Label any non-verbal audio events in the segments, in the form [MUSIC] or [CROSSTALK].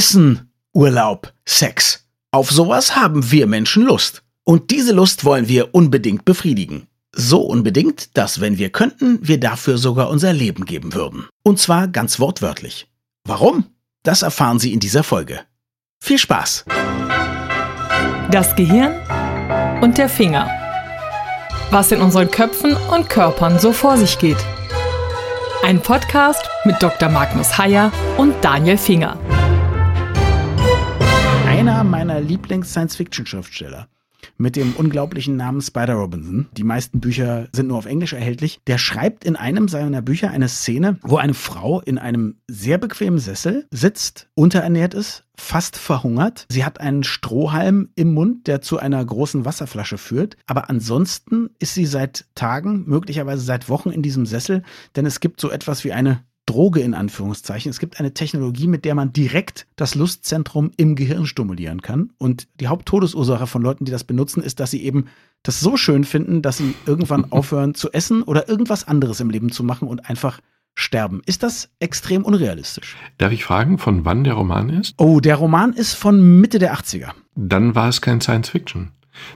Essen, Urlaub, Sex. Auf sowas haben wir Menschen Lust. Und diese Lust wollen wir unbedingt befriedigen. So unbedingt, dass wenn wir könnten, wir dafür sogar unser Leben geben würden. Und zwar ganz wortwörtlich. Warum? Das erfahren Sie in dieser Folge. Viel Spaß! Das Gehirn und der Finger. Was in unseren Köpfen und Körpern so vor sich geht. Ein Podcast mit Dr. Magnus Heyer und Daniel Finger. Einer meiner Lieblings-Science-Fiction-Schriftsteller mit dem unglaublichen Namen Spider Robinson. Die meisten Bücher sind nur auf Englisch erhältlich. Der schreibt in einem seiner Bücher eine Szene, wo eine Frau in einem sehr bequemen Sessel sitzt, unterernährt ist, fast verhungert. Sie hat einen Strohhalm im Mund, der zu einer großen Wasserflasche führt. Aber ansonsten ist sie seit Tagen, möglicherweise seit Wochen in diesem Sessel, denn es gibt so etwas wie eine Droge in Anführungszeichen. Es gibt eine Technologie, mit der man direkt das Lustzentrum im Gehirn stimulieren kann. Und die Haupttodesursache von Leuten, die das benutzen, ist, dass sie eben das so schön finden, dass sie irgendwann [LAUGHS] aufhören zu essen oder irgendwas anderes im Leben zu machen und einfach sterben. Ist das extrem unrealistisch? Darf ich fragen, von wann der Roman ist? Oh, der Roman ist von Mitte der 80er. Dann war es kein Science Fiction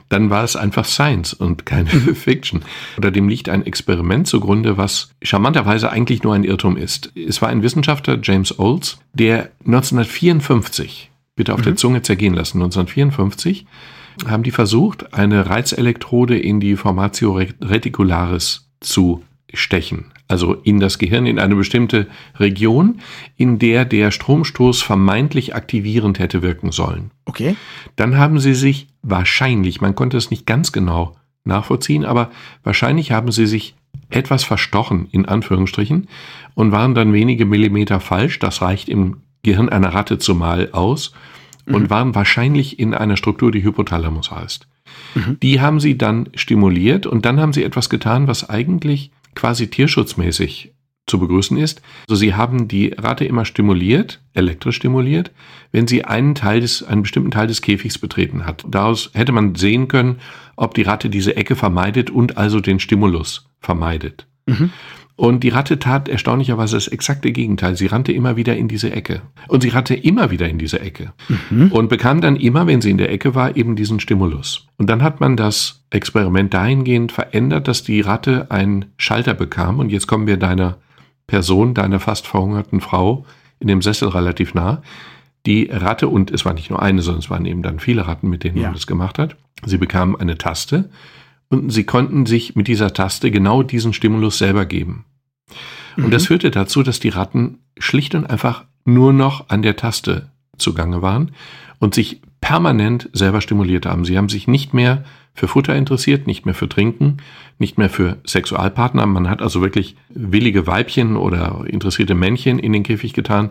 dann war es einfach Science und keine [LAUGHS] Fiction. Oder dem liegt ein Experiment zugrunde, was charmanterweise eigentlich nur ein Irrtum ist. Es war ein Wissenschaftler, James Olds, der 1954, bitte auf mhm. der Zunge zergehen lassen, 1954 haben die versucht, eine Reizelektrode in die Formatio reticularis zu stechen also in das Gehirn, in eine bestimmte Region, in der der Stromstoß vermeintlich aktivierend hätte wirken sollen. Okay. Dann haben sie sich wahrscheinlich, man konnte es nicht ganz genau nachvollziehen, aber wahrscheinlich haben sie sich etwas verstochen, in Anführungsstrichen, und waren dann wenige Millimeter falsch, das reicht im Gehirn einer Ratte zumal aus, und mhm. waren wahrscheinlich in einer Struktur, die Hypothalamus heißt. Mhm. Die haben sie dann stimuliert und dann haben sie etwas getan, was eigentlich quasi tierschutzmäßig zu begrüßen ist. Also sie haben die Ratte immer stimuliert, elektrisch stimuliert, wenn sie einen Teil des, einen bestimmten Teil des Käfigs betreten hat. Daraus hätte man sehen können, ob die Ratte diese Ecke vermeidet und also den Stimulus vermeidet. Mhm. Und die Ratte tat erstaunlicherweise das exakte Gegenteil. Sie rannte immer wieder in diese Ecke. Und sie rannte immer wieder in diese Ecke. Mhm. Und bekam dann immer, wenn sie in der Ecke war, eben diesen Stimulus. Und dann hat man das Experiment dahingehend verändert, dass die Ratte einen Schalter bekam. Und jetzt kommen wir deiner Person, deiner fast verhungerten Frau in dem Sessel relativ nah. Die Ratte, und es war nicht nur eine, sondern es waren eben dann viele Ratten, mit denen ja. man das gemacht hat. Sie bekamen eine Taste und sie konnten sich mit dieser Taste genau diesen Stimulus selber geben. Und mhm. das führte dazu, dass die Ratten schlicht und einfach nur noch an der Taste zugange waren und sich permanent selber stimuliert haben. Sie haben sich nicht mehr für Futter interessiert, nicht mehr für Trinken, nicht mehr für Sexualpartner. Man hat also wirklich willige Weibchen oder interessierte Männchen in den Käfig getan.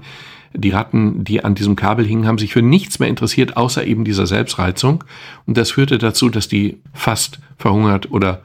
Die Ratten, die an diesem Kabel hingen, haben sich für nichts mehr interessiert, außer eben dieser Selbstreizung. Und das führte dazu, dass die fast verhungert oder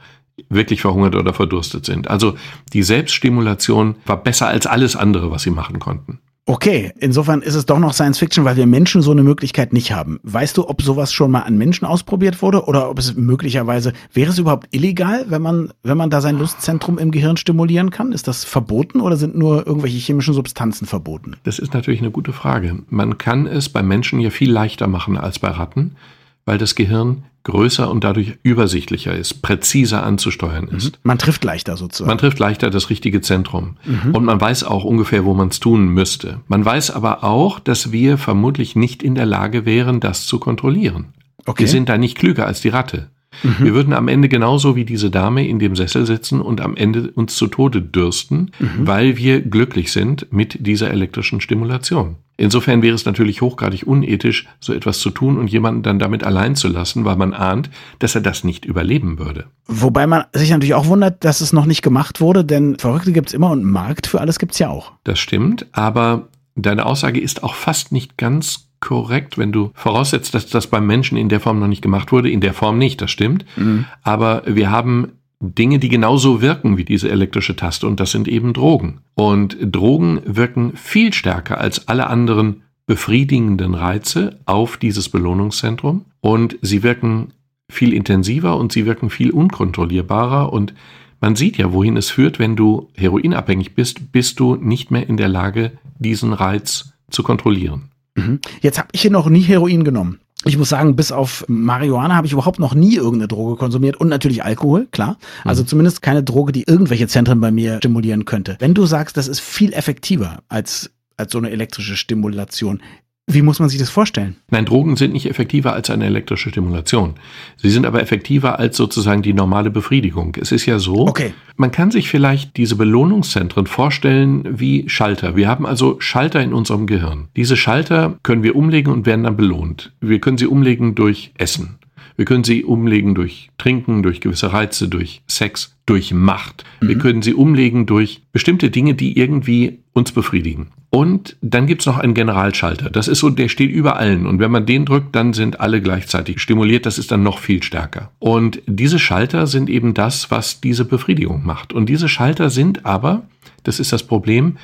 wirklich verhungert oder verdurstet sind. Also die Selbststimulation war besser als alles andere, was sie machen konnten. Okay, insofern ist es doch noch Science Fiction, weil wir Menschen so eine Möglichkeit nicht haben. Weißt du, ob sowas schon mal an Menschen ausprobiert wurde oder ob es möglicherweise wäre es überhaupt illegal, wenn man wenn man da sein Lustzentrum im Gehirn stimulieren kann? Ist das verboten oder sind nur irgendwelche chemischen Substanzen verboten? Das ist natürlich eine gute Frage. Man kann es bei Menschen ja viel leichter machen als bei Ratten, weil das Gehirn größer und dadurch übersichtlicher ist, präziser anzusteuern mhm. ist. Man trifft leichter sozusagen. Man trifft leichter das richtige Zentrum. Mhm. Und man weiß auch ungefähr, wo man es tun müsste. Man weiß aber auch, dass wir vermutlich nicht in der Lage wären, das zu kontrollieren. Okay. Wir sind da nicht klüger als die Ratte. Mhm. Wir würden am Ende genauso wie diese Dame in dem Sessel sitzen und am Ende uns zu Tode dürsten, mhm. weil wir glücklich sind mit dieser elektrischen Stimulation. Insofern wäre es natürlich hochgradig unethisch, so etwas zu tun und jemanden dann damit allein zu lassen, weil man ahnt, dass er das nicht überleben würde. Wobei man sich natürlich auch wundert, dass es noch nicht gemacht wurde, denn Verrückte gibt es immer und einen Markt für alles gibt es ja auch. Das stimmt, aber deine Aussage ist auch fast nicht ganz korrekt, wenn du voraussetzt, dass das beim Menschen in der Form noch nicht gemacht wurde. In der Form nicht, das stimmt. Mhm. Aber wir haben Dinge, die genauso wirken wie diese elektrische Taste und das sind eben Drogen. Und Drogen wirken viel stärker als alle anderen befriedigenden Reize auf dieses Belohnungszentrum und sie wirken viel intensiver und sie wirken viel unkontrollierbarer und man sieht ja, wohin es führt, wenn du heroinabhängig bist, bist du nicht mehr in der Lage, diesen Reiz zu kontrollieren. Mhm. Jetzt habe ich hier noch nie Heroin genommen. Ich muss sagen, bis auf Marihuana habe ich überhaupt noch nie irgendeine Droge konsumiert und natürlich Alkohol, klar. Also mhm. zumindest keine Droge, die irgendwelche Zentren bei mir stimulieren könnte. Wenn du sagst, das ist viel effektiver als als so eine elektrische Stimulation. Wie muss man sich das vorstellen? Nein, Drogen sind nicht effektiver als eine elektrische Stimulation. Sie sind aber effektiver als sozusagen die normale Befriedigung. Es ist ja so, okay. man kann sich vielleicht diese Belohnungszentren vorstellen wie Schalter. Wir haben also Schalter in unserem Gehirn. Diese Schalter können wir umlegen und werden dann belohnt. Wir können sie umlegen durch Essen. Wir können sie umlegen durch Trinken, durch gewisse Reize, durch Sex, durch Macht. Mhm. Wir können sie umlegen durch bestimmte Dinge, die irgendwie uns befriedigen. Und dann gibt's noch einen Generalschalter. Das ist so, der steht über allen. Und wenn man den drückt, dann sind alle gleichzeitig stimuliert. Das ist dann noch viel stärker. Und diese Schalter sind eben das, was diese Befriedigung macht. Und diese Schalter sind aber, das ist das Problem,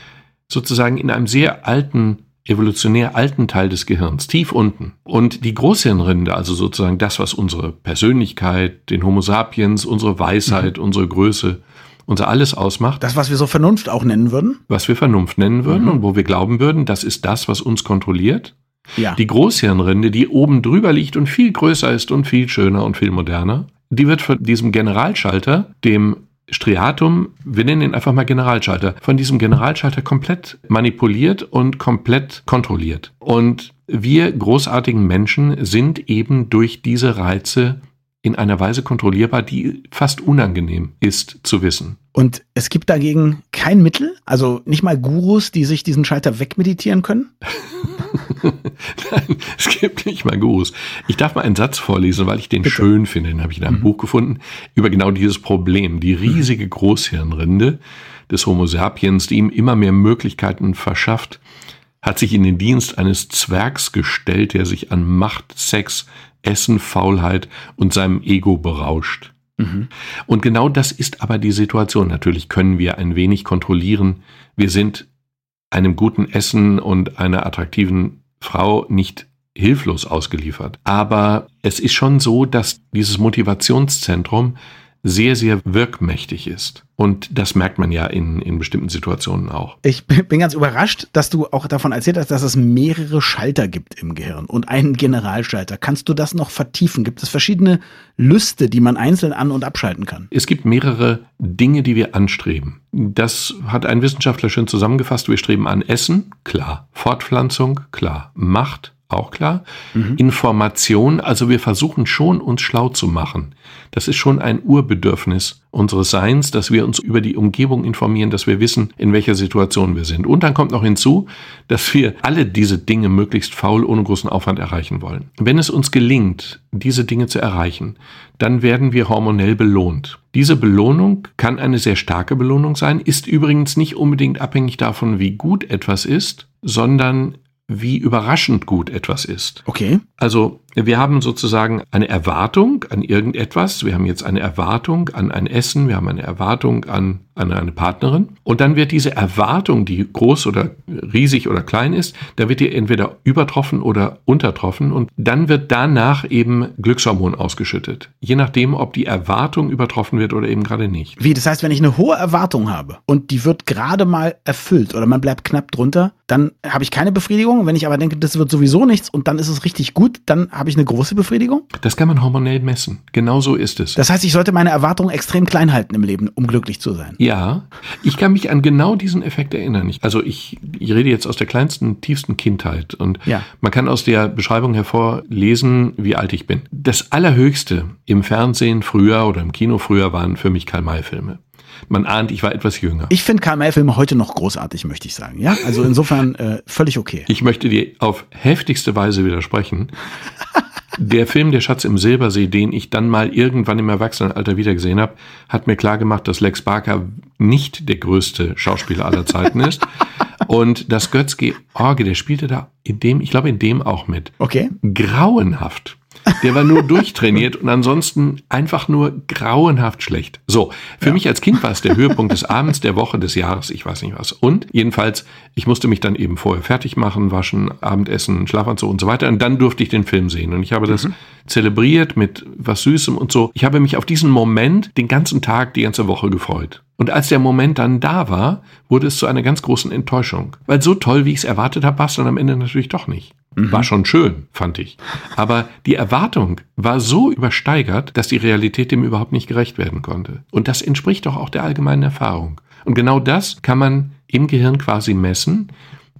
sozusagen in einem sehr alten evolutionär alten Teil des Gehirns, tief unten. Und die Großhirnrinde, also sozusagen das, was unsere Persönlichkeit, den Homo sapiens, unsere Weisheit, mhm. unsere Größe, unser alles ausmacht. Das, was wir so Vernunft auch nennen würden? Was wir Vernunft nennen würden mhm. und wo wir glauben würden, das ist das, was uns kontrolliert. Ja. Die Großhirnrinde, die oben drüber liegt und viel größer ist und viel schöner und viel moderner, die wird von diesem Generalschalter, dem Striatum, wir nennen ihn einfach mal Generalschalter, von diesem Generalschalter komplett manipuliert und komplett kontrolliert. Und wir großartigen Menschen sind eben durch diese Reize in einer Weise kontrollierbar, die fast unangenehm ist zu wissen. Und es gibt dagegen kein Mittel, also nicht mal Gurus, die sich diesen Schalter wegmeditieren können? [LAUGHS] [LAUGHS] Nein, es gibt nicht mal Gurus. Ich darf mal einen Satz vorlesen, weil ich den Bitte. schön finde, den habe ich in einem mhm. Buch gefunden, über genau dieses Problem. Die riesige Großhirnrinde des Homo sapiens, die ihm immer mehr Möglichkeiten verschafft, hat sich in den Dienst eines Zwergs gestellt, der sich an Macht, Sex, Essen, Faulheit und seinem Ego berauscht. Mhm. Und genau das ist aber die Situation. Natürlich können wir ein wenig kontrollieren. Wir sind einem guten Essen und einer attraktiven Frau nicht hilflos ausgeliefert. Aber es ist schon so, dass dieses Motivationszentrum sehr, sehr wirkmächtig ist. Und das merkt man ja in, in bestimmten Situationen auch. Ich bin ganz überrascht, dass du auch davon erzählt hast, dass es mehrere Schalter gibt im Gehirn und einen Generalschalter. Kannst du das noch vertiefen? Gibt es verschiedene Lüste, die man einzeln an- und abschalten kann? Es gibt mehrere Dinge, die wir anstreben. Das hat ein Wissenschaftler schön zusammengefasst. Wir streben an Essen, klar. Fortpflanzung, klar. Macht, auch klar. Mhm. Information, also wir versuchen schon, uns schlau zu machen. Das ist schon ein Urbedürfnis unseres Seins, dass wir uns über die Umgebung informieren, dass wir wissen, in welcher Situation wir sind. Und dann kommt noch hinzu, dass wir alle diese Dinge möglichst faul ohne großen Aufwand erreichen wollen. Wenn es uns gelingt, diese Dinge zu erreichen, dann werden wir hormonell belohnt. Diese Belohnung kann eine sehr starke Belohnung sein, ist übrigens nicht unbedingt abhängig davon, wie gut etwas ist, sondern wie überraschend gut etwas ist. Okay. Also wir haben sozusagen eine Erwartung an irgendetwas. Wir haben jetzt eine Erwartung an ein Essen. Wir haben eine Erwartung an, an eine Partnerin. Und dann wird diese Erwartung, die groß oder riesig oder klein ist, da wird die entweder übertroffen oder untertroffen. Und dann wird danach eben Glückshormon ausgeschüttet. Je nachdem, ob die Erwartung übertroffen wird oder eben gerade nicht. Wie? Das heißt, wenn ich eine hohe Erwartung habe und die wird gerade mal erfüllt oder man bleibt knapp drunter, dann habe ich keine Befriedigung. Wenn ich aber denke, das wird sowieso nichts und dann ist es richtig gut, dann habe ich eine große Befriedigung? Das kann man hormonell messen. Genau so ist es. Das heißt, ich sollte meine Erwartungen extrem klein halten im Leben, um glücklich zu sein. Ja, ich kann mich an genau diesen Effekt erinnern. Also ich, ich rede jetzt aus der kleinsten, tiefsten Kindheit und ja. man kann aus der Beschreibung hervorlesen, wie alt ich bin. Das Allerhöchste im Fernsehen früher oder im Kino früher waren für mich Karl-May-Filme man ahnt, ich war etwas jünger. Ich finde Karl-May-Filme heute noch großartig, möchte ich sagen. Ja, also insofern äh, völlig okay. Ich möchte dir auf heftigste Weise widersprechen. Der Film Der Schatz im Silbersee, den ich dann mal irgendwann im Erwachsenenalter wiedergesehen habe, hat mir klar gemacht, dass Lex Barker nicht der größte Schauspieler aller Zeiten ist. Und dass Götz George, der spielte da in dem, ich glaube in dem auch mit. Okay. Grauenhaft. Der war nur durchtrainiert und ansonsten einfach nur grauenhaft schlecht. So, für ja. mich als Kind war es der Höhepunkt des Abends, der Woche, des Jahres, ich weiß nicht was. Und jedenfalls, ich musste mich dann eben vorher fertig machen, waschen, Abendessen, Schlafanzug und so weiter. Und dann durfte ich den Film sehen. Und ich habe das mhm. zelebriert mit was Süßem und so. Ich habe mich auf diesen Moment den ganzen Tag, die ganze Woche gefreut. Und als der Moment dann da war, wurde es zu einer ganz großen Enttäuschung. Weil so toll, wie ich es erwartet habe, war es dann am Ende natürlich doch nicht. Mhm. War schon schön, fand ich. Aber die Erwartung war so übersteigert, dass die Realität dem überhaupt nicht gerecht werden konnte. Und das entspricht doch auch der allgemeinen Erfahrung. Und genau das kann man im Gehirn quasi messen,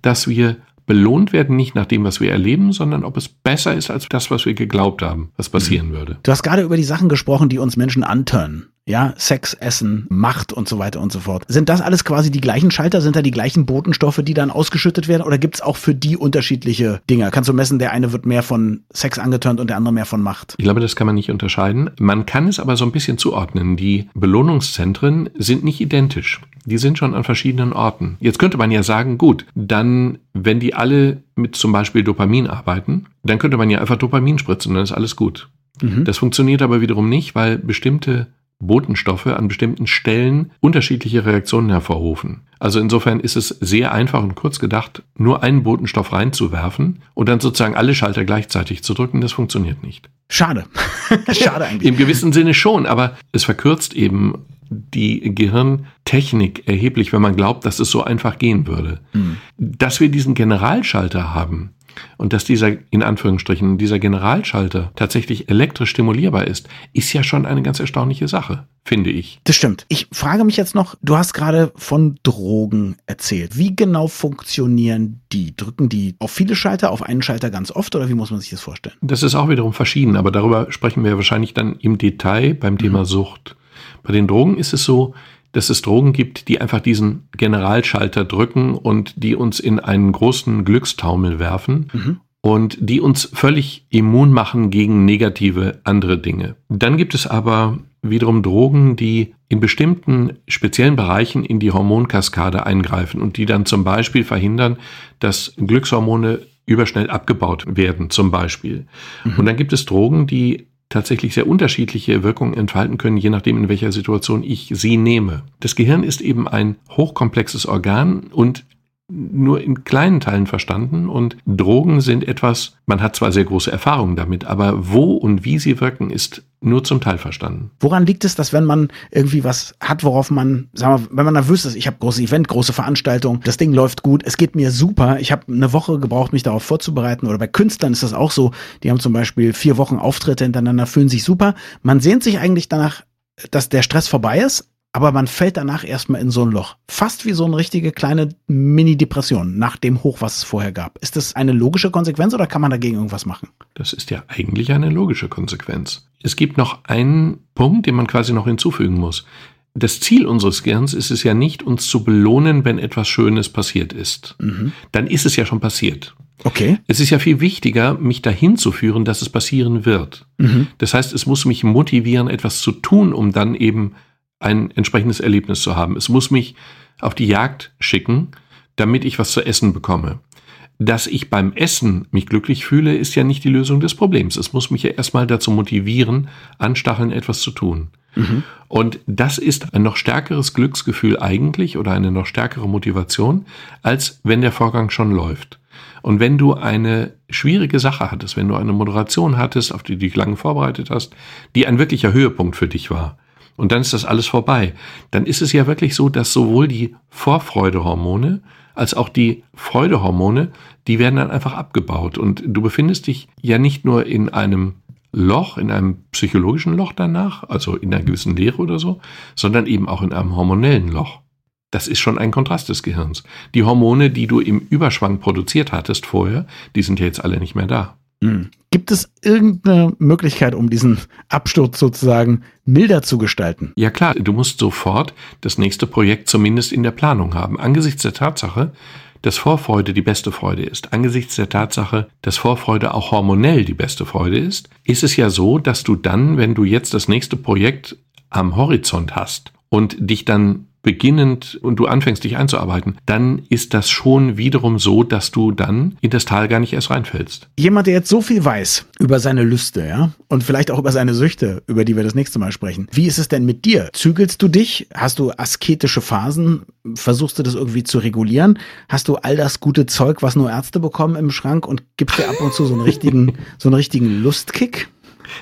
dass wir belohnt werden, nicht nach dem, was wir erleben, sondern ob es besser ist als das, was wir geglaubt haben, was passieren mhm. würde. Du hast gerade über die Sachen gesprochen, die uns Menschen antören ja, Sex, Essen, Macht und so weiter und so fort. Sind das alles quasi die gleichen Schalter? Sind da die gleichen Botenstoffe, die dann ausgeschüttet werden? Oder gibt's auch für die unterschiedliche Dinge? Kannst du messen, der eine wird mehr von Sex angeturnt und der andere mehr von Macht? Ich glaube, das kann man nicht unterscheiden. Man kann es aber so ein bisschen zuordnen. Die Belohnungszentren sind nicht identisch. Die sind schon an verschiedenen Orten. Jetzt könnte man ja sagen, gut, dann, wenn die alle mit zum Beispiel Dopamin arbeiten, dann könnte man ja einfach Dopamin spritzen, dann ist alles gut. Mhm. Das funktioniert aber wiederum nicht, weil bestimmte Botenstoffe an bestimmten Stellen unterschiedliche Reaktionen hervorrufen. Also insofern ist es sehr einfach und kurz gedacht, nur einen Botenstoff reinzuwerfen und dann sozusagen alle Schalter gleichzeitig zu drücken. Das funktioniert nicht. Schade. [LAUGHS] Schade eigentlich. Im gewissen Sinne schon, aber es verkürzt eben die Gehirntechnik erheblich, wenn man glaubt, dass es so einfach gehen würde. Mhm. Dass wir diesen Generalschalter haben, und dass dieser, in Anführungsstrichen, dieser Generalschalter tatsächlich elektrisch stimulierbar ist, ist ja schon eine ganz erstaunliche Sache, finde ich. Das stimmt. Ich frage mich jetzt noch, du hast gerade von Drogen erzählt. Wie genau funktionieren die? Drücken die auf viele Schalter, auf einen Schalter ganz oft oder wie muss man sich das vorstellen? Das ist auch wiederum verschieden, aber darüber sprechen wir wahrscheinlich dann im Detail beim Thema mhm. Sucht. Bei den Drogen ist es so, dass es Drogen gibt, die einfach diesen Generalschalter drücken und die uns in einen großen Glückstaumel werfen. Mhm. Und die uns völlig immun machen gegen negative andere Dinge. Dann gibt es aber wiederum Drogen, die in bestimmten speziellen Bereichen in die Hormonkaskade eingreifen und die dann zum Beispiel verhindern, dass Glückshormone überschnell abgebaut werden, zum Beispiel. Mhm. Und dann gibt es Drogen, die tatsächlich sehr unterschiedliche Wirkungen entfalten können, je nachdem, in welcher Situation ich sie nehme. Das Gehirn ist eben ein hochkomplexes Organ und nur in kleinen Teilen verstanden und Drogen sind etwas, man hat zwar sehr große Erfahrungen damit, aber wo und wie sie wirken, ist nur zum Teil verstanden. Woran liegt es, dass wenn man irgendwie was hat, worauf man, sagen wir, wenn man nervös ist, ich habe große Event, große Veranstaltung, das Ding läuft gut, es geht mir super, ich habe eine Woche gebraucht, mich darauf vorzubereiten oder bei Künstlern ist das auch so, die haben zum Beispiel vier Wochen Auftritte hintereinander, fühlen sich super, man sehnt sich eigentlich danach, dass der Stress vorbei ist, aber man fällt danach erstmal in so ein Loch. Fast wie so eine richtige kleine Mini-Depression nach dem Hoch, was es vorher gab. Ist das eine logische Konsequenz oder kann man dagegen irgendwas machen? Das ist ja eigentlich eine logische Konsequenz. Es gibt noch einen Punkt, den man quasi noch hinzufügen muss. Das Ziel unseres Gehirns ist es ja nicht, uns zu belohnen, wenn etwas Schönes passiert ist. Mhm. Dann ist es ja schon passiert. Okay. Es ist ja viel wichtiger, mich dahin zu führen, dass es passieren wird. Mhm. Das heißt, es muss mich motivieren, etwas zu tun, um dann eben ein entsprechendes Erlebnis zu haben. Es muss mich auf die Jagd schicken, damit ich was zu essen bekomme. Dass ich beim Essen mich glücklich fühle, ist ja nicht die Lösung des Problems. Es muss mich ja erstmal dazu motivieren, anstacheln, etwas zu tun. Mhm. Und das ist ein noch stärkeres Glücksgefühl eigentlich oder eine noch stärkere Motivation, als wenn der Vorgang schon läuft. Und wenn du eine schwierige Sache hattest, wenn du eine Moderation hattest, auf die du dich lange vorbereitet hast, die ein wirklicher Höhepunkt für dich war, und dann ist das alles vorbei. Dann ist es ja wirklich so, dass sowohl die Vorfreudehormone als auch die Freudehormone, die werden dann einfach abgebaut. Und du befindest dich ja nicht nur in einem Loch, in einem psychologischen Loch danach, also in einer gewissen Lehre oder so, sondern eben auch in einem hormonellen Loch. Das ist schon ein Kontrast des Gehirns. Die Hormone, die du im Überschwang produziert hattest vorher, die sind ja jetzt alle nicht mehr da. Hm. Gibt es irgendeine Möglichkeit, um diesen Absturz sozusagen milder zu gestalten? Ja klar, du musst sofort das nächste Projekt zumindest in der Planung haben. Angesichts der Tatsache, dass Vorfreude die beste Freude ist, angesichts der Tatsache, dass Vorfreude auch hormonell die beste Freude ist, ist es ja so, dass du dann, wenn du jetzt das nächste Projekt am Horizont hast und dich dann beginnend und du anfängst dich einzuarbeiten, dann ist das schon wiederum so, dass du dann in das Tal gar nicht erst reinfällst. Jemand, der jetzt so viel weiß über seine Lüste, ja, und vielleicht auch über seine Süchte, über die wir das nächste Mal sprechen. Wie ist es denn mit dir? Zügelst du dich? Hast du asketische Phasen? Versuchst du das irgendwie zu regulieren? Hast du all das gute Zeug, was nur Ärzte bekommen im Schrank und gibst dir ab und zu so einen richtigen, [LAUGHS] so einen richtigen Lustkick?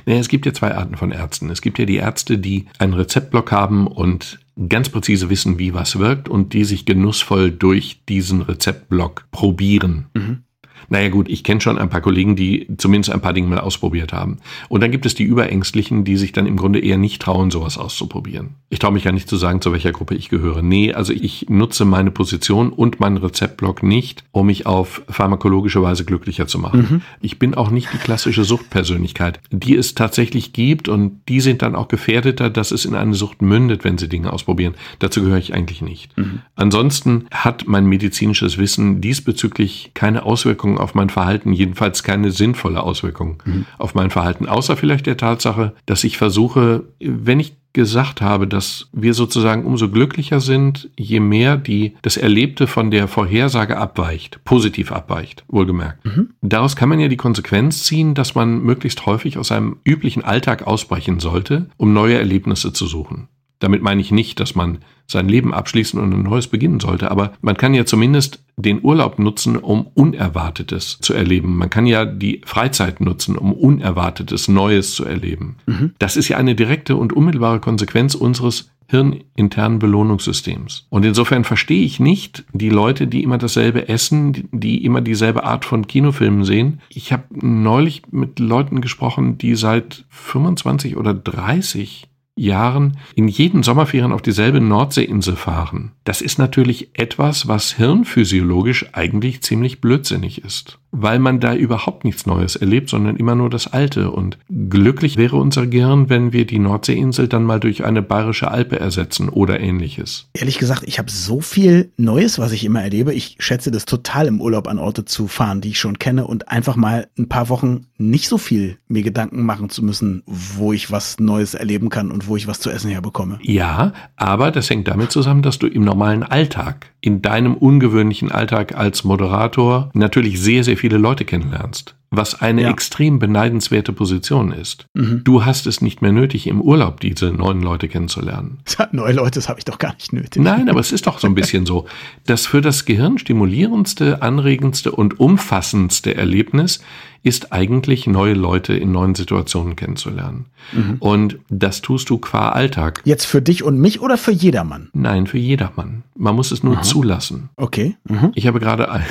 Naja, es gibt ja zwei Arten von Ärzten. Es gibt ja die Ärzte, die einen Rezeptblock haben und ganz präzise wissen, wie was wirkt und die sich genussvoll durch diesen Rezeptblock probieren. Mhm. Naja gut, ich kenne schon ein paar Kollegen, die zumindest ein paar Dinge mal ausprobiert haben. Und dann gibt es die Überängstlichen, die sich dann im Grunde eher nicht trauen, sowas auszuprobieren. Ich traue mich gar nicht zu sagen, zu welcher Gruppe ich gehöre. Nee, also ich nutze meine Position und meinen Rezeptblock nicht, um mich auf pharmakologische Weise glücklicher zu machen. Mhm. Ich bin auch nicht die klassische Suchtpersönlichkeit, die es tatsächlich gibt und die sind dann auch gefährdeter, dass es in eine Sucht mündet, wenn sie Dinge ausprobieren. Dazu gehöre ich eigentlich nicht. Mhm. Ansonsten hat mein medizinisches Wissen diesbezüglich keine Auswirkungen Auswirkungen auf mein Verhalten, jedenfalls keine sinnvolle Auswirkung mhm. auf mein Verhalten, außer vielleicht der Tatsache, dass ich versuche, wenn ich gesagt habe, dass wir sozusagen umso glücklicher sind, je mehr die das Erlebte von der Vorhersage abweicht, positiv abweicht, wohlgemerkt. Mhm. Daraus kann man ja die Konsequenz ziehen, dass man möglichst häufig aus seinem üblichen Alltag ausbrechen sollte, um neue Erlebnisse zu suchen. Damit meine ich nicht, dass man sein Leben abschließen und ein neues beginnen sollte, aber man kann ja zumindest den Urlaub nutzen, um Unerwartetes zu erleben. Man kann ja die Freizeit nutzen, um Unerwartetes Neues zu erleben. Mhm. Das ist ja eine direkte und unmittelbare Konsequenz unseres hirninternen Belohnungssystems. Und insofern verstehe ich nicht die Leute, die immer dasselbe essen, die immer dieselbe Art von Kinofilmen sehen. Ich habe neulich mit Leuten gesprochen, die seit 25 oder 30 Jahren in jeden Sommerferien auf dieselbe Nordseeinsel fahren. Das ist natürlich etwas, was hirnphysiologisch eigentlich ziemlich blödsinnig ist weil man da überhaupt nichts Neues erlebt, sondern immer nur das Alte. Und glücklich wäre unser Gehirn, wenn wir die Nordseeinsel dann mal durch eine bayerische Alpe ersetzen oder ähnliches. Ehrlich gesagt, ich habe so viel Neues, was ich immer erlebe. Ich schätze das total im Urlaub an Orte zu fahren, die ich schon kenne und einfach mal ein paar Wochen nicht so viel mir Gedanken machen zu müssen, wo ich was Neues erleben kann und wo ich was zu essen herbekomme. Ja, aber das hängt damit zusammen, dass du im normalen Alltag, in deinem ungewöhnlichen Alltag als Moderator natürlich sehr, sehr viel viele Leute kennenlernst, was eine ja. extrem beneidenswerte Position ist. Mhm. Du hast es nicht mehr nötig, im Urlaub diese neuen Leute kennenzulernen. [LAUGHS] Neue Leute, das habe ich doch gar nicht nötig. Nein, aber es ist doch so ein bisschen so. Das für das Gehirn stimulierendste, anregendste und umfassendste Erlebnis ist eigentlich neue Leute in neuen Situationen kennenzulernen. Mhm. Und das tust du qua Alltag. Jetzt für dich und mich oder für jedermann? Nein, für jedermann. Man muss es nur mhm. zulassen. Okay. Mhm. Ich habe gerade ein,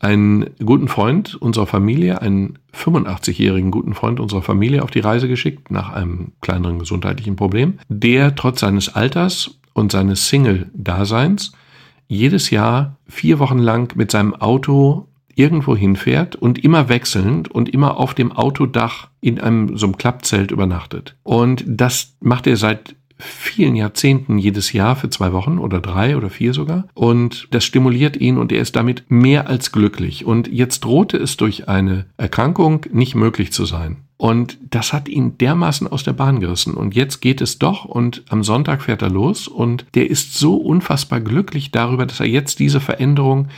einen guten Freund unserer Familie, einen 85-jährigen guten Freund unserer Familie auf die Reise geschickt nach einem kleineren gesundheitlichen Problem, der trotz seines Alters und seines Single-Daseins jedes Jahr vier Wochen lang mit seinem Auto irgendwo hinfährt und immer wechselnd und immer auf dem Autodach in einem so einem Klappzelt übernachtet. Und das macht er seit vielen Jahrzehnten jedes Jahr für zwei Wochen oder drei oder vier sogar. Und das stimuliert ihn und er ist damit mehr als glücklich. Und jetzt drohte es durch eine Erkrankung nicht möglich zu sein. Und das hat ihn dermaßen aus der Bahn gerissen. Und jetzt geht es doch und am Sonntag fährt er los und der ist so unfassbar glücklich darüber, dass er jetzt diese Veränderung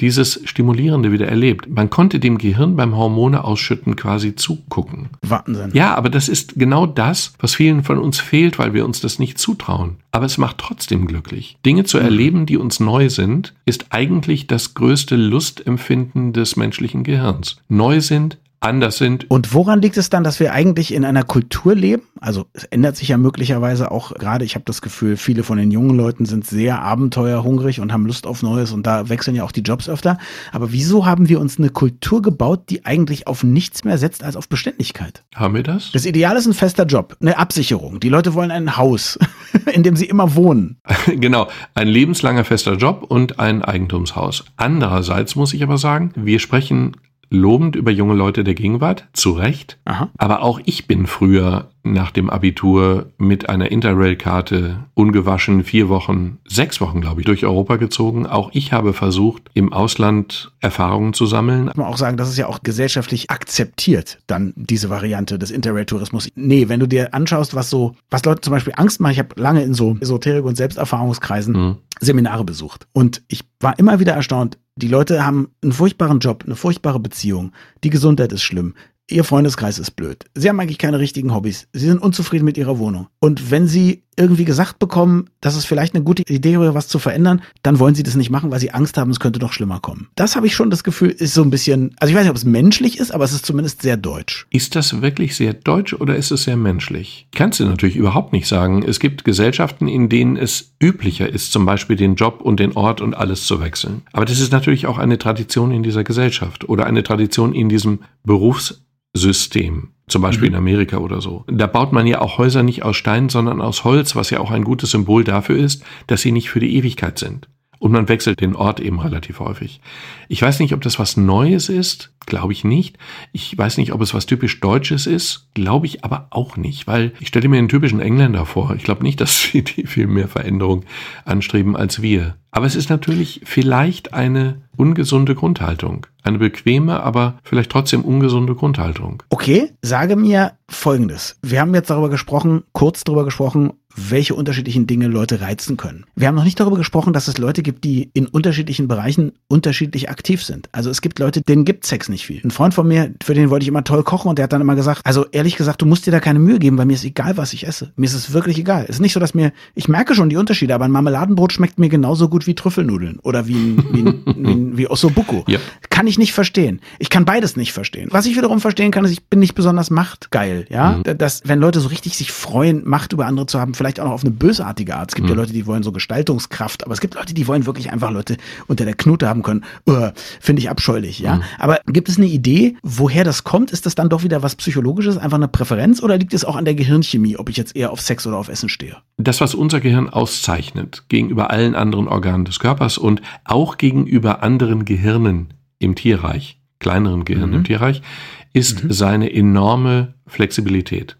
dieses Stimulierende wieder erlebt. Man konnte dem Gehirn beim Hormone ausschütten quasi zugucken. Wahnsinn. Ja, aber das ist genau das, was vielen von uns fehlt, weil wir uns das nicht zutrauen. Aber es macht trotzdem glücklich. Dinge zu mhm. erleben, die uns neu sind, ist eigentlich das größte Lustempfinden des menschlichen Gehirns. Neu sind, anders sind. Und woran liegt es dann, dass wir eigentlich in einer Kultur leben? Also es ändert sich ja möglicherweise auch gerade, ich habe das Gefühl, viele von den jungen Leuten sind sehr abenteuerhungrig und haben Lust auf Neues und da wechseln ja auch die Jobs öfter. Aber wieso haben wir uns eine Kultur gebaut, die eigentlich auf nichts mehr setzt als auf Beständigkeit? Haben wir das? Das Ideal ist ein fester Job, eine Absicherung. Die Leute wollen ein Haus, [LAUGHS] in dem sie immer wohnen. [LAUGHS] genau, ein lebenslanger fester Job und ein Eigentumshaus. Andererseits muss ich aber sagen, wir sprechen lobend über junge Leute der Gegenwart, zu Recht. Aha. Aber auch ich bin früher nach dem Abitur mit einer Interrail-Karte ungewaschen vier Wochen, sechs Wochen, glaube ich, durch Europa gezogen. Auch ich habe versucht, im Ausland Erfahrungen zu sammeln. Kann man auch sagen, das ist ja auch gesellschaftlich akzeptiert, dann diese Variante des Interrail-Tourismus. Nee, wenn du dir anschaust, was so, was Leute zum Beispiel Angst machen, ich habe lange in so Esoterik- und Selbsterfahrungskreisen mhm. Seminare besucht. Und ich war immer wieder erstaunt, die Leute haben einen furchtbaren Job, eine furchtbare Beziehung, die Gesundheit ist schlimm, Ihr Freundeskreis ist blöd. Sie haben eigentlich keine richtigen Hobbys. Sie sind unzufrieden mit Ihrer Wohnung. Und wenn Sie irgendwie gesagt bekommen, dass es vielleicht eine gute Idee wäre, was zu verändern, dann wollen Sie das nicht machen, weil Sie Angst haben, es könnte doch schlimmer kommen. Das habe ich schon das Gefühl, ist so ein bisschen, also ich weiß nicht, ob es menschlich ist, aber es ist zumindest sehr deutsch. Ist das wirklich sehr deutsch oder ist es sehr menschlich? Kannst du natürlich überhaupt nicht sagen. Es gibt Gesellschaften, in denen es üblicher ist, zum Beispiel den Job und den Ort und alles zu wechseln. Aber das ist natürlich auch eine Tradition in dieser Gesellschaft oder eine Tradition in diesem Berufs System. Zum Beispiel mhm. in Amerika oder so. Da baut man ja auch Häuser nicht aus Stein, sondern aus Holz, was ja auch ein gutes Symbol dafür ist, dass sie nicht für die Ewigkeit sind. Und man wechselt den Ort eben relativ häufig. Ich weiß nicht, ob das was Neues ist, glaube ich nicht. Ich weiß nicht, ob es was typisch Deutsches ist, glaube ich aber auch nicht, weil ich stelle mir einen typischen Engländer vor. Ich glaube nicht, [LAUGHS] dass sie die viel mehr Veränderung anstreben als wir. Aber es ist natürlich vielleicht eine ungesunde Grundhaltung. Eine bequeme, aber vielleicht trotzdem ungesunde Grundhaltung. Okay, sage mir Folgendes. Wir haben jetzt darüber gesprochen, kurz darüber gesprochen, welche unterschiedlichen Dinge Leute reizen können. Wir haben noch nicht darüber gesprochen, dass es Leute gibt, die in unterschiedlichen Bereichen unterschiedlich aktiv sind. Also es gibt Leute, denen gibt Sex nicht viel. Ein Freund von mir, für den wollte ich immer toll kochen und der hat dann immer gesagt, also ehrlich gesagt, du musst dir da keine Mühe geben, weil mir ist egal, was ich esse. Mir ist es wirklich egal. Es ist nicht so, dass mir, ich merke schon die Unterschiede, aber ein Marmeladenbrot schmeckt mir genauso gut wie Trüffelnudeln oder wie ein, wie, ein, wie, ein, wie Ossobuco. Ja. Kann ich nicht verstehen. Ich kann beides nicht verstehen. Was ich wiederum verstehen kann, ist, ich bin nicht besonders machtgeil, ja. Mhm. Dass, wenn Leute so richtig sich freuen, Macht über andere zu haben, vielleicht auch noch auf eine bösartige Art. Es gibt mhm. ja Leute, die wollen so Gestaltungskraft, aber es gibt Leute, die wollen wirklich einfach Leute unter der Knute haben können. Uh, Finde ich abscheulich, ja. Mhm. Aber gibt es eine Idee, woher das kommt? Ist das dann doch wieder was Psychologisches, einfach eine Präferenz oder liegt es auch an der Gehirnchemie, ob ich jetzt eher auf Sex oder auf Essen stehe? Das, was unser Gehirn auszeichnet gegenüber allen anderen Organen des Körpers und auch gegenüber anderen Gehirnen im Tierreich, kleineren Gehirnen mhm. im Tierreich, ist mhm. seine enorme Flexibilität.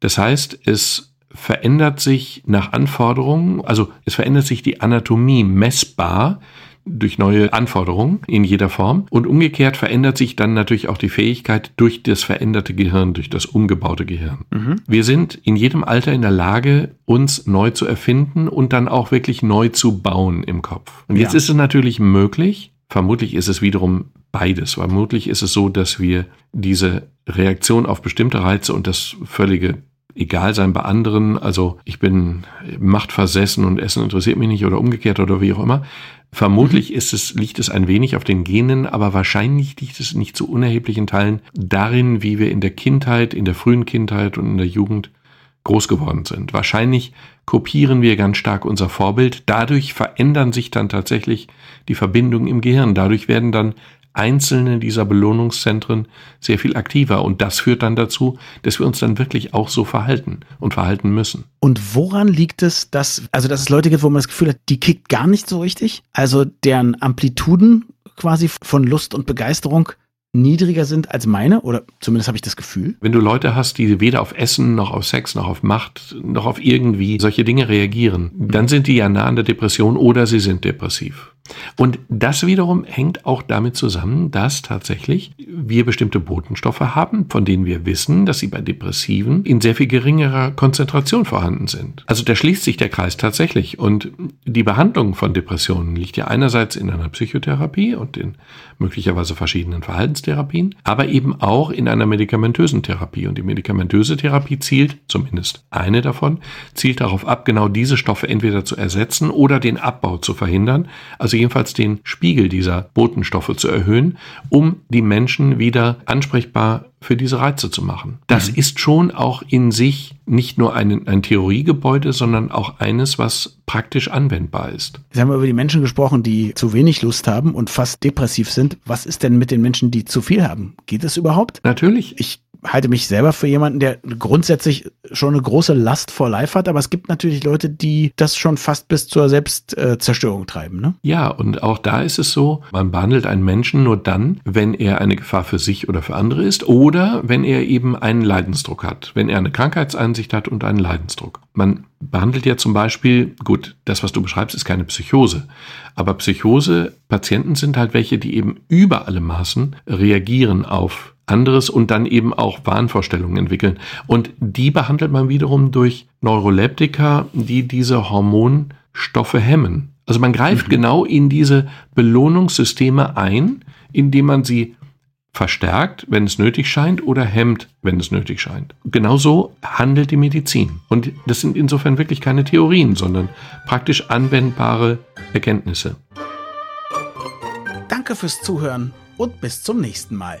Das heißt, es verändert sich nach Anforderungen, also es verändert sich die Anatomie messbar durch neue Anforderungen in jeder Form. Und umgekehrt verändert sich dann natürlich auch die Fähigkeit durch das veränderte Gehirn, durch das umgebaute Gehirn. Mhm. Wir sind in jedem Alter in der Lage, uns neu zu erfinden und dann auch wirklich neu zu bauen im Kopf. Und jetzt ja. ist es natürlich möglich, vermutlich ist es wiederum beides. Vermutlich ist es so, dass wir diese Reaktion auf bestimmte Reize und das völlige egal sein bei anderen, also ich bin machtversessen und Essen interessiert mich nicht oder umgekehrt oder wie auch immer. Vermutlich mhm. ist es, liegt es ein wenig auf den Genen, aber wahrscheinlich liegt es nicht zu unerheblichen Teilen darin, wie wir in der Kindheit, in der frühen Kindheit und in der Jugend groß geworden sind. Wahrscheinlich kopieren wir ganz stark unser Vorbild. Dadurch verändern sich dann tatsächlich die Verbindungen im Gehirn. Dadurch werden dann einzelne dieser Belohnungszentren sehr viel aktiver. Und das führt dann dazu, dass wir uns dann wirklich auch so verhalten und verhalten müssen. Und woran liegt es, dass, also dass es Leute gibt, wo man das Gefühl hat, die kickt gar nicht so richtig? Also deren Amplituden quasi von Lust und Begeisterung niedriger sind als meine, oder zumindest habe ich das Gefühl. Wenn du Leute hast, die weder auf Essen noch auf Sex noch auf Macht noch auf irgendwie solche Dinge reagieren, dann sind die ja nah an der Depression oder sie sind depressiv. Und das wiederum hängt auch damit zusammen, dass tatsächlich wir bestimmte Botenstoffe haben, von denen wir wissen, dass sie bei Depressiven in sehr viel geringerer Konzentration vorhanden sind. Also da schließt sich der Kreis tatsächlich. Und die Behandlung von Depressionen liegt ja einerseits in einer Psychotherapie und in möglicherweise verschiedenen Verhaltenstherapien, aber eben auch in einer medikamentösen Therapie. Und die medikamentöse Therapie zielt, zumindest eine davon, zielt darauf ab, genau diese Stoffe entweder zu ersetzen oder den Abbau zu verhindern. Also jedenfalls den Spiegel dieser Botenstoffe zu erhöhen, um die Menschen wieder ansprechbar für diese Reize zu machen. Das mhm. ist schon auch in sich nicht nur ein, ein Theoriegebäude, sondern auch eines, was praktisch anwendbar ist. Sie haben über die Menschen gesprochen, die zu wenig Lust haben und fast depressiv sind. Was ist denn mit den Menschen, die zu viel haben? Geht es überhaupt? Natürlich. Ich halte mich selber für jemanden, der grundsätzlich schon eine große Last vor Life hat, aber es gibt natürlich Leute, die das schon fast bis zur Selbstzerstörung treiben. Ne? Ja, und auch da ist es so, man behandelt einen Menschen nur dann, wenn er eine Gefahr für sich oder für andere ist oder wenn er eben einen Leidensdruck hat, wenn er eine Krankheitseinsicht hat und einen Leidensdruck. Man behandelt ja zum Beispiel, gut, das, was du beschreibst, ist keine Psychose, aber Psychose-Patienten sind halt welche, die eben über alle Maßen reagieren auf anderes und dann eben auch Wahnvorstellungen entwickeln. Und die behandelt man wiederum durch Neuroleptika, die diese Hormonstoffe hemmen. Also man greift mhm. genau in diese Belohnungssysteme ein, indem man sie verstärkt, wenn es nötig scheint, oder hemmt, wenn es nötig scheint. Genauso handelt die Medizin. Und das sind insofern wirklich keine Theorien, sondern praktisch anwendbare Erkenntnisse. Danke fürs Zuhören und bis zum nächsten Mal.